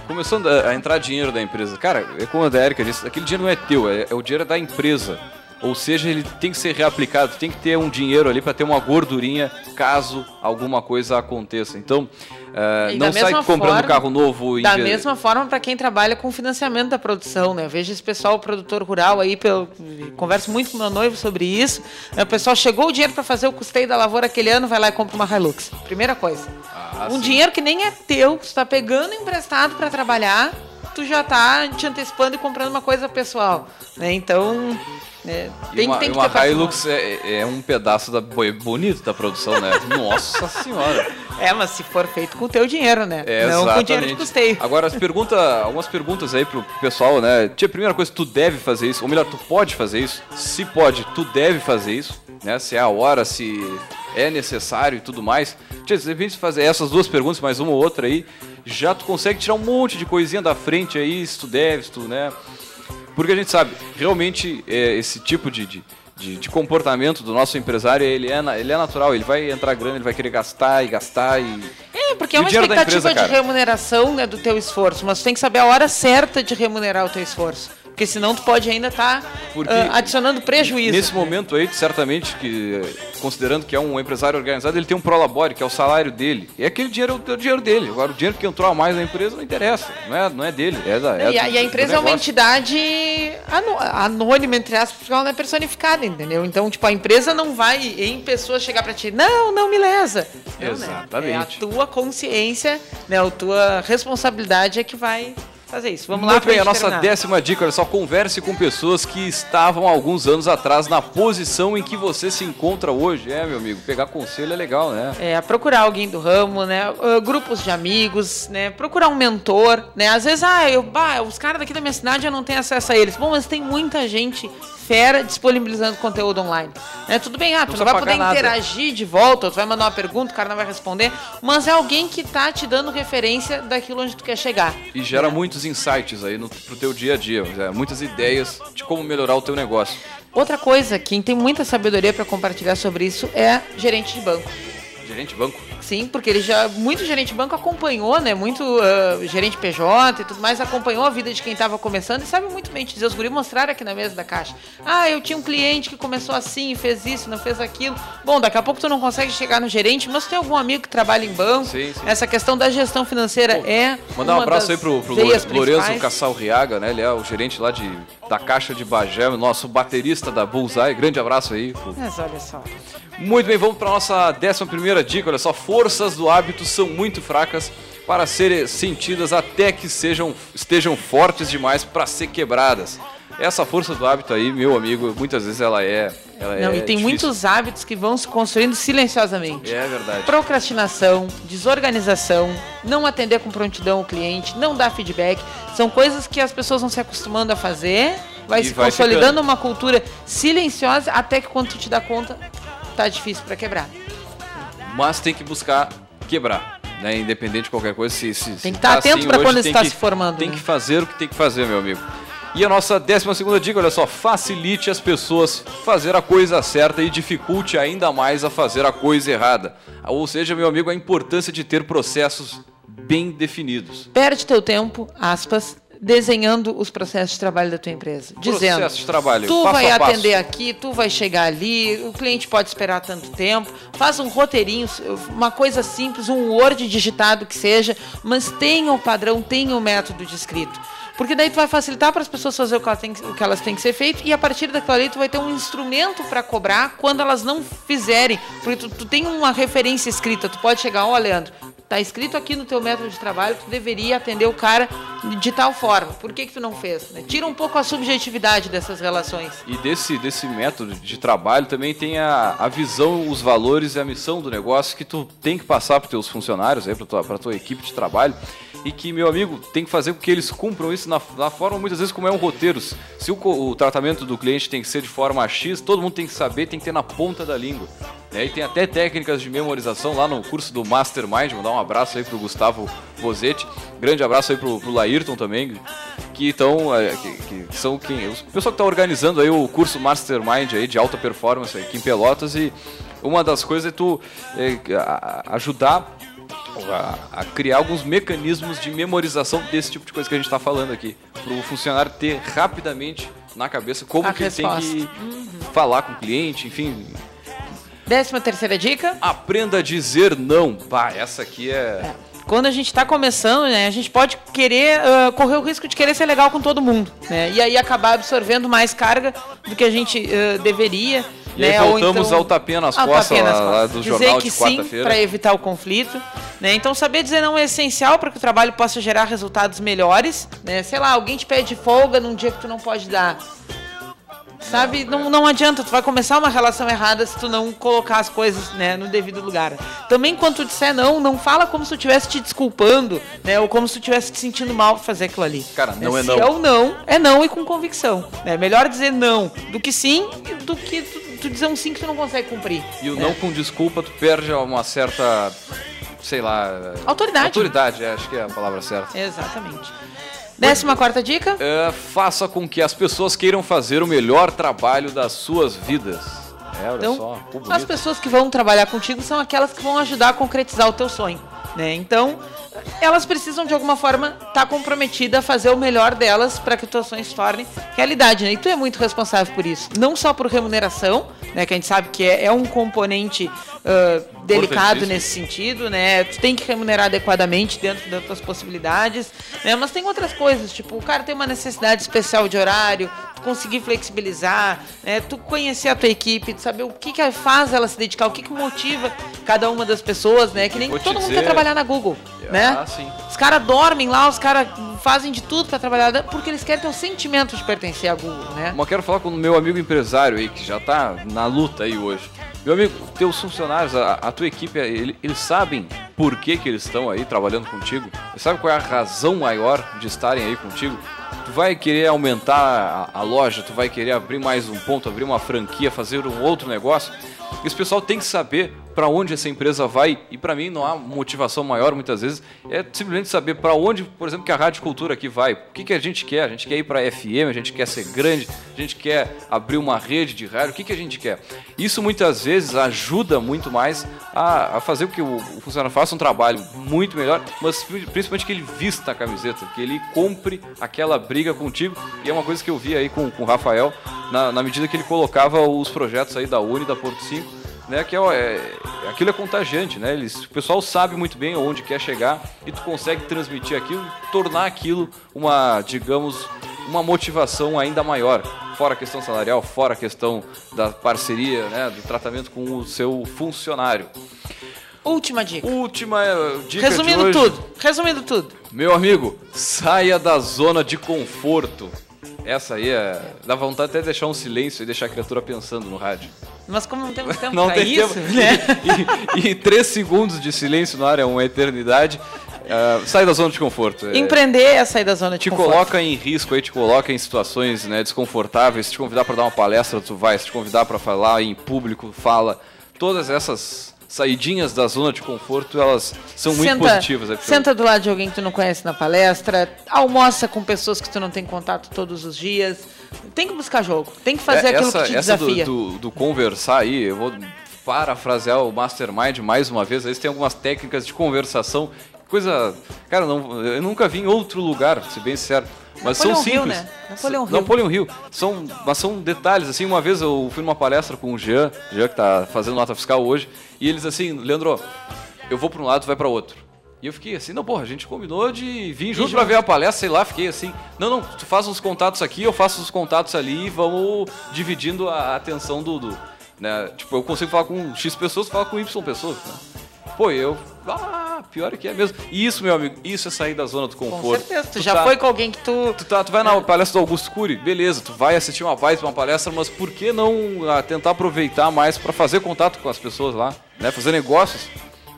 começando a, entrar dinheiro da empresa. Cara, é como a Erika disse, aquele dinheiro não é teu, é, é o dinheiro da empresa. Ou seja, ele tem que ser reaplicado, tem que ter um dinheiro ali para ter uma gordurinha caso alguma coisa aconteça. Então, uh, não sai comprando forma, carro novo. Da mesma forma para quem trabalha com financiamento da produção, né? Eu vejo esse pessoal, produtor rural aí, pelo... converso muito com meu noivo sobre isso. O pessoal chegou o dinheiro para fazer o custeio da lavoura aquele ano, vai lá e compra uma Hilux. Primeira coisa. Ah, um sim. dinheiro que nem é teu, tu está pegando emprestado para trabalhar, tu já está te antecipando e comprando uma coisa pessoal. Né? Então, é, tem, uma, tem que uma ter Hilux é, é, um pedaço da, bonito da produção, né? Nossa senhora. É, mas se for feito com o teu dinheiro, né? É, Não exatamente. com o dinheiro de custeio. Agora, as pergunta, algumas perguntas aí pro pessoal, né? Tia, primeira coisa, tu deve fazer isso, ou melhor, tu pode fazer isso. Se pode, tu deve fazer isso, né? Se é a hora, se é necessário e tudo mais. Tia, de fazer essas duas perguntas, mais uma ou outra aí, já tu consegue tirar um monte de coisinha da frente aí, se tu deve, se tu, né? Porque a gente sabe, realmente é, esse tipo de, de, de, de, comportamento do nosso empresário, ele é, ele é natural, ele vai entrar grana, ele vai querer gastar e gastar e... É, porque é uma expectativa empresa, de remuneração né, do teu esforço, mas tu tem que saber a hora certa de remunerar o teu esforço. Porque senão tu pode ainda estar tá, uh, adicionando prejuízo. Nesse momento aí, certamente, que considerando que é um empresário organizado, ele tem um prolabore, que é o salário dele. E aquele dinheiro é o dinheiro dele. Agora, o dinheiro que entrou a mais na empresa não interessa. Não é, não é dele. É da, é e, a, do, e a empresa é uma entidade anônima, entre aspas, porque ela não é personificada, entendeu? Então, tipo, a empresa não vai em pessoa chegar para ti, não, não me lesa. Exatamente. Né? É a tua consciência, né, a tua responsabilidade é que vai fazer isso. Vamos Muito lá. Muito bem, a nossa terminar. décima dica, olha só, converse com pessoas que estavam alguns anos atrás na posição em que você se encontra hoje. É, meu amigo, pegar conselho é legal, né? É, procurar alguém do ramo, né? Uh, grupos de amigos, né? Procurar um mentor, né? Às vezes, ah, eu, bah, os caras daqui da minha cidade eu não tenho acesso a eles. Bom, mas tem muita gente fera disponibilizando conteúdo online. Né? Tudo bem, ah, tu não, não vai poder nada. interagir de volta, tu vai mandar uma pergunta, o cara não vai responder, mas é alguém que tá te dando referência daquilo onde tu quer chegar. E gera né? muitos insights aí no, pro teu dia a dia, muitas ideias de como melhorar o teu negócio. Outra coisa, quem tem muita sabedoria para compartilhar sobre isso é gerente de banco. Gerente de banco? Sim, porque ele já. Muito gerente de banco acompanhou, né? Muito uh, gerente PJ e tudo mais, acompanhou a vida de quem estava começando e sabe muito bem dizer. Os guri mostraram aqui na mesa da caixa. Ah, eu tinha um cliente que começou assim, fez isso, não fez aquilo. Bom, daqui a pouco tu não consegue chegar no gerente, mas tem algum amigo que trabalha em banco. Sim, sim. Essa questão da gestão financeira Pô, é. Mandar um abraço aí pro, pro Lourenço Cassal Riaga, né? Ele é o gerente lá de, da Caixa de Bagé, nosso baterista da Bullseye. Grande abraço aí. Mas olha só. Muito bem, vamos para nossa décima primeira dica. Olha só, forças do hábito são muito fracas para serem sentidas até que sejam, estejam fortes demais para ser quebradas. Essa força do hábito aí, meu amigo, muitas vezes ela é. Ela não, é e tem difícil. muitos hábitos que vão se construindo silenciosamente. É verdade. Procrastinação, desorganização, não atender com prontidão o cliente, não dar feedback. São coisas que as pessoas vão se acostumando a fazer, vai e se vai consolidando ficando. uma cultura silenciosa até que quando tu te dá conta, tá difícil para quebrar. Mas tem que buscar quebrar. Né, independente de qualquer coisa, se, se tem que estar tá atento assim, para quando está se formando. Tem né? que fazer o que tem que fazer, meu amigo. E a nossa décima segunda dica, olha só, facilite as pessoas fazer a coisa certa e dificulte ainda mais a fazer a coisa errada. Ou seja, meu amigo, a importância de ter processos bem definidos. Perde teu tempo, aspas, desenhando os processos de trabalho da tua empresa. Dizendo, de trabalho, tu vai atender aqui, tu vai chegar ali, o cliente pode esperar tanto tempo. Faz um roteirinho, uma coisa simples, um Word digitado que seja, mas tenha o padrão, tenha o método descrito. Porque daí tu vai facilitar para as pessoas fazer o que, elas têm, o que elas têm que ser feito e a partir daquilo ali tu vai ter um instrumento para cobrar quando elas não fizerem. Porque tu, tu tem uma referência escrita, tu pode chegar, ó, oh, Leandro, tá escrito aqui no teu método de trabalho que tu deveria atender o cara de tal forma. Por que que tu não fez? Né? Tira um pouco a subjetividade dessas relações. E desse, desse método de trabalho também tem a, a visão, os valores e a missão do negócio que tu tem que passar para teus funcionários, para tua, tua equipe de trabalho e que, meu amigo, tem que fazer com que eles cumpram isso na, na forma, muitas vezes, como é um roteiro. Se o, o, tratamento do cliente tem que ser de forma X, todo mundo tem que saber, tem que ter na ponta da língua. Né? E tem até técnicas de memorização lá no curso do Mastermind. Vou dar um abraço aí pro Gustavo Bozetti. Grande abraço aí pro, pro Laírton também, que estão. É, que, que, são quem. O pessoal que está organizando aí o curso Mastermind aí de alta performance aqui em Pelotas e uma das coisas é tu é, ajudar a, a, criar alguns mecanismos de memorização desse tipo de coisa que a gente está falando aqui. Para o funcionário ter rapidamente na cabeça como a que resposta. ele tem que uhum. falar com o cliente, enfim. Décima terceira dica. Aprenda a dizer não. Pá, essa aqui é... é. Quando a gente está começando, né, a gente pode querer uh, correr o risco de querer ser legal com todo mundo, né? E aí acabar absorvendo mais carga do que a gente uh, deveria. E né? aí voltamos então, ao tapinha nas costas, tapinha nas costas. Lá, lá do dizer jornal que de quarta-feira. para evitar o conflito. Né? Então saber dizer não é essencial para que o trabalho possa gerar resultados melhores. Né? Sei lá, alguém te pede folga num dia que tu não pode dar. Sabe, não, não adianta, tu vai começar uma relação errada se tu não colocar as coisas né, no devido lugar. Também quando tu disser não, não fala como se tu estivesse te desculpando, né? Ou como se tu estivesse te sentindo mal por fazer aquilo ali. Cara, não é, se não. É o não, é não e com convicção. É melhor dizer não do que sim, do que tu, tu dizer um sim que tu não consegue cumprir. E o né? não com desculpa, tu perde uma certa sei lá. Autoridade. Autoridade, é, acho que é a palavra certa. Exatamente. Décima quarta dica? É, faça com que as pessoas queiram fazer o melhor trabalho das suas vidas. É, olha então, só. as pessoas que vão trabalhar contigo são aquelas que vão ajudar a concretizar o teu sonho. Né? Então, elas precisam de alguma forma estar tá comprometidas a fazer o melhor delas para que o teu sonho se torne realidade. Né? E tu é muito responsável por isso. Não só por remuneração, né? que a gente sabe que é, é um componente uh, delicado nesse sentido, né? Tu tem que remunerar adequadamente dentro das tuas possibilidades, né? Mas tem outras coisas, tipo, o cara tem uma necessidade especial de horário, tu conseguir flexibilizar, né? Tu conhecer a tua equipe, tu saber o que que faz ela se dedicar, o que que motiva cada uma das pessoas, né? Que nem todo mundo dizer... quer trabalhar na Google, ah, né? Sim. Os caras dormem lá, os caras fazem de tudo para trabalhar, porque eles querem ter o sentimento de pertencer à Google, né? Mas quero falar com o meu amigo empresário aí, que já tá na luta aí hoje. Meu amigo, teus funcionários, a, a tua equipe, ele, eles sabem por que, que eles estão aí trabalhando contigo? Eles sabem qual é a razão maior de estarem aí contigo? Tu vai querer aumentar a, a loja, tu vai querer abrir mais um ponto, abrir uma franquia, fazer um outro negócio. Esse pessoal tem que saber para onde essa empresa vai e para mim não há motivação maior muitas vezes é simplesmente saber para onde, por exemplo, que a rádio cultura aqui vai. O que, que a gente quer? A gente quer ir para FM, a gente quer ser grande, a gente quer abrir uma rede de rádio. O que, que a gente quer? Isso muitas vezes ajuda muito mais a, a fazer com que o, o funcionário faça um trabalho muito melhor, mas principalmente que ele vista a camiseta, que ele compre aquela briga contigo. E é uma coisa que eu vi aí com, com o Rafael na, na medida que ele colocava os projetos aí da Uni, da Porto 5 né? Que é, é, aquilo é contagiante, né? Eles, o pessoal sabe muito bem onde quer chegar e tu consegue transmitir aquilo, tornar aquilo uma, digamos, uma motivação ainda maior. Fora a questão salarial, fora a questão da parceria, né? Do tratamento com o seu funcionário. Última dica. Última eh, dica Resumindo tudo. Resumindo tudo. Meu amigo, saia da zona de conforto. Essa aí é. Dá vontade até de deixar um silêncio e deixar a criatura pensando no rádio. Mas como não temos tempo não pra tem isso, tempo. né? E, e, e, três segundos de silêncio no ar é uma eternidade. Uh, sai da zona de conforto. É. Empreender é sair da zona de te conforto. Te coloca em risco aí, te coloca em situações né, desconfortáveis. Se te convidar para dar uma palestra, tu vai. Se te convidar para falar em público, fala. Todas essas saidinhas da zona de conforto, elas são muito senta, positivas. É senta do lado de alguém que tu não conhece na palestra, almoça com pessoas que tu não tem contato todos os dias. Tem que buscar jogo, tem que fazer é, aquilo essa, que te essa desafia. Do, do, do conversar aí, eu vou parafrasear o Mastermind mais uma vez, eles têm algumas técnicas de conversação, coisa... Cara, não, eu nunca vi em outro lugar, se bem sincero. Mas Napoleon são simples. Hill, né? Napoleão Hill. Napoleão Hill. São, mas são detalhes, assim, uma vez eu fui numa palestra com o Jean, Jean que está fazendo nota fiscal hoje, e eles assim, Leandro, eu vou para um lado, vai para outro. E eu fiquei assim, não, porra, a gente combinou de vir junto para ver a palestra, sei lá, fiquei assim, não, não, tu faz uns contatos aqui, eu faço os contatos ali e vamos dividindo a atenção do, do né? Tipo, eu consigo falar com X pessoas, falar com Y pessoas, né? Pô, eu. Ah, pior que é mesmo. E isso, meu amigo, isso é sair da zona do conforto. Com certeza. Tu, tu já tá, foi com alguém que tu. Tu, tá, tu vai na palestra do Augusto Cury, beleza, tu vai assistir uma voz uma palestra, mas por que não ah, tentar aproveitar mais para fazer contato com as pessoas lá, né? Fazer negócios.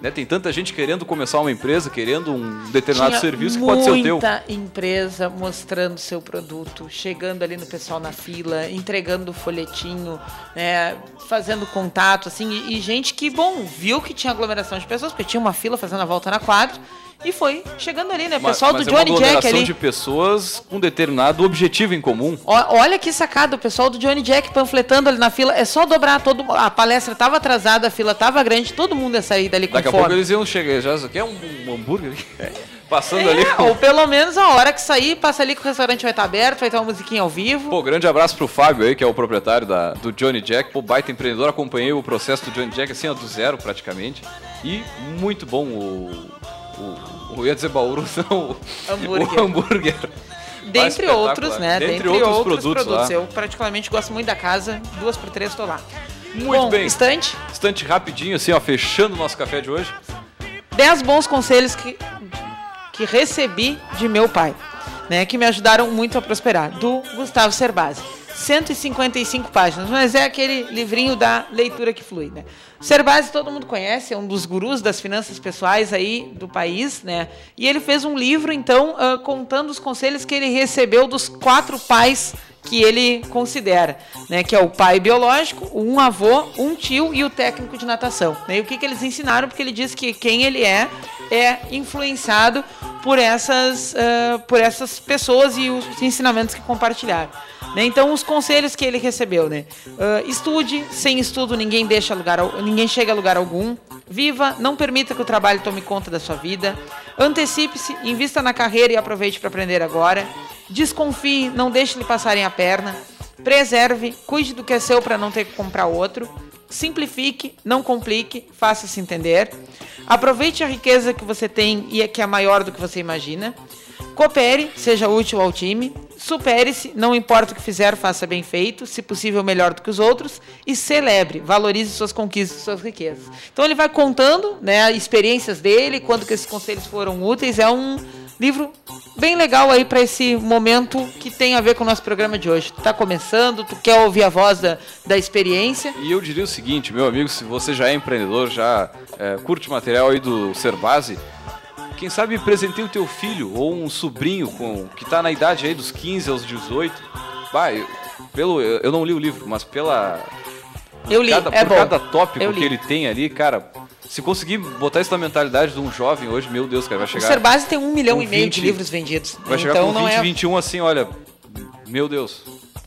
Né? Tem tanta gente querendo começar uma empresa, querendo um determinado Tinha serviço que pode ser o teu. Muita empresa mostrando seu produto, chegando ali no pessoal na fila, entregando o folhetinho, né? fazendo contato, assim, e, e gente que, bom, viu que tinha aglomeração de pessoas, porque tinha uma fila fazendo a volta na quadra e foi chegando ali, né? O pessoal mas, do Johnny é uma Jack ali. de pessoas com determinado objetivo em comum. O, olha que sacada, o pessoal do Johnny Jack panfletando ali na fila. É só dobrar todo. A palestra estava atrasada, a fila estava grande, todo mundo ia sair dali com Daqui fome. Daqui a pouco eles iam chegar. Já quer um, um hambúrguer? É. Passando é, ali. Ou pelo menos a hora que sair, passa ali que o restaurante vai estar aberto, vai ter uma musiquinha ao vivo. Pô, grande abraço pro Fábio aí, que é o proprietário da, do Johnny Jack. Pô, baita empreendedor, acompanhei o processo do Johnny Jack assim, do zero praticamente. E muito bom o, o eu ia dizer Bauru, não. Hambúrguer. O hambúrguer. Dentre outros, né? Dentre, Dentre outros, outros, produtos. produtos. Eu particularmente gosto muito da casa, duas por três estou lá. Muito Bom, bem. Estante. Estante rapidinho, assim, ó, fechando o nosso café de hoje. Dez bons conselhos que, que recebi de meu pai, né? Que me ajudaram muito a prosperar. Do Gustavo Cerbasi. 155 páginas, mas é aquele livrinho da leitura que flui, né? Cerbasi todo mundo conhece, é um dos gurus das finanças pessoais aí do país, né? E ele fez um livro, então, uh, contando os conselhos que ele recebeu dos quatro pais que ele considera, né, que é o pai biológico, um avô, um tio e o técnico de natação. Né? E o que, que eles ensinaram? Porque ele diz que quem ele é é influenciado por essas, uh, por essas pessoas e os ensinamentos que compartilharam. Né? Então, os conselhos que ele recebeu, né? Uh, estude, sem estudo ninguém deixa lugar, ninguém chega a lugar algum. Viva, não permita que o trabalho tome conta da sua vida. Antecipe-se, invista na carreira e aproveite para aprender agora. Desconfie, não deixe lhe passarem a perna. Preserve, cuide do que é seu para não ter que comprar outro. Simplifique, não complique, faça-se entender. Aproveite a riqueza que você tem e que é maior do que você imagina. Coopere, seja útil ao time. Supere-se, não importa o que fizer, faça bem feito, se possível melhor do que os outros, e celebre, valorize suas conquistas, suas riquezas. Então ele vai contando, né, experiências dele, quando que esses conselhos foram úteis. É um livro bem legal aí para esse momento que tem a ver com o nosso programa de hoje. Tu tá começando, tu quer ouvir a voz da, da experiência. E eu diria o seguinte, meu amigo, se você já é empreendedor, já é, curte material aí do Serbase, quem sabe presenteie o teu filho ou um sobrinho com que está na idade aí dos 15 aos 18. Vai, pelo eu não li o livro, mas pela eu li, cada, é por bom. cada tópico que ele tem ali, cara, se conseguir botar isso na mentalidade de um jovem hoje, meu Deus, cara, vai chegar. O Serbase tem um milhão e meio de livros vendidos. Vai chegar então, com 20, não é... 21 assim, olha, meu Deus.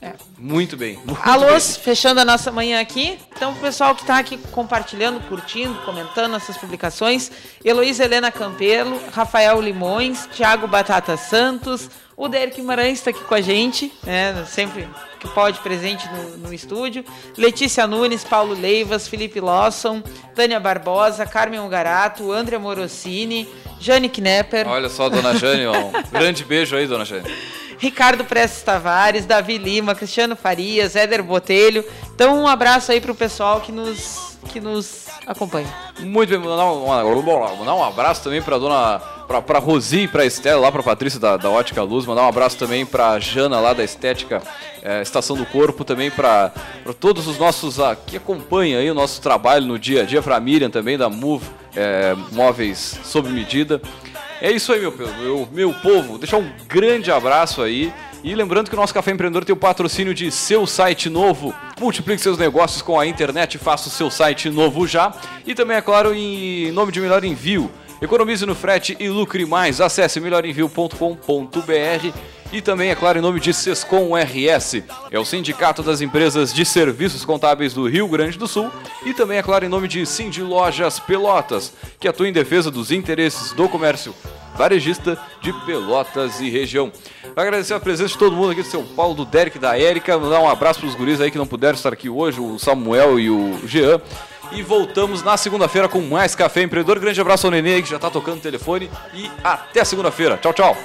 É. Muito bem. Muito Alôs, bem. fechando a nossa manhã aqui. Então, o pessoal que está aqui compartilhando, curtindo, comentando essas publicações: Heloísa Helena Campelo, Rafael Limões, Thiago Batata Santos, o Derek Guimarães está aqui com a gente, né? Sempre que pode presente no, no, estúdio. Letícia Nunes, Paulo Leivas, Felipe Lawson, Tânia Barbosa, Carmen Ugarato, André Morosini, Jane Knepper. Olha só, dona Jane, um grande beijo aí, dona Jane. Ricardo Prestes Tavares, Davi Lima, Cristiano Farias, Éder Botelho. Então um abraço aí pro pessoal que nos, que nos acompanha. Muito bem, mandar um, mandar um abraço também pra dona. Pra, pra Rosi e pra Estela, lá pra Patrícia da, da Ótica Luz, mandar um abraço também pra Jana lá da Estética é, Estação do Corpo, também pra, pra todos os nossos ah, que acompanham aí o nosso trabalho no dia a dia, pra Miriam também da Move é, Móveis Sob Medida. É isso aí, meu, meu, meu povo. Deixar um grande abraço aí. E lembrando que o nosso Café Empreendedor tem o patrocínio de seu site novo. Multiplique seus negócios com a internet, faça o seu site novo já. E também, é claro, em nome de Melhor Envio. Economize no frete e lucre mais. Acesse melhorenvio.com.br e também, é claro, em nome de Sescom RS, é o Sindicato das Empresas de Serviços Contábeis do Rio Grande do Sul, e também, é claro, em nome de Cindy Lojas Pelotas, que atua em defesa dos interesses do comércio varejista de Pelotas e região. Agradecer a presença de todo mundo aqui do São Paulo, do Derek, da Érica, mandar um abraço para os guris aí que não puderam estar aqui hoje, o Samuel e o Jean. E voltamos na segunda-feira com mais Café Empreendedor. Grande abraço ao Nenê que já está tocando o telefone. E até segunda-feira. Tchau, tchau.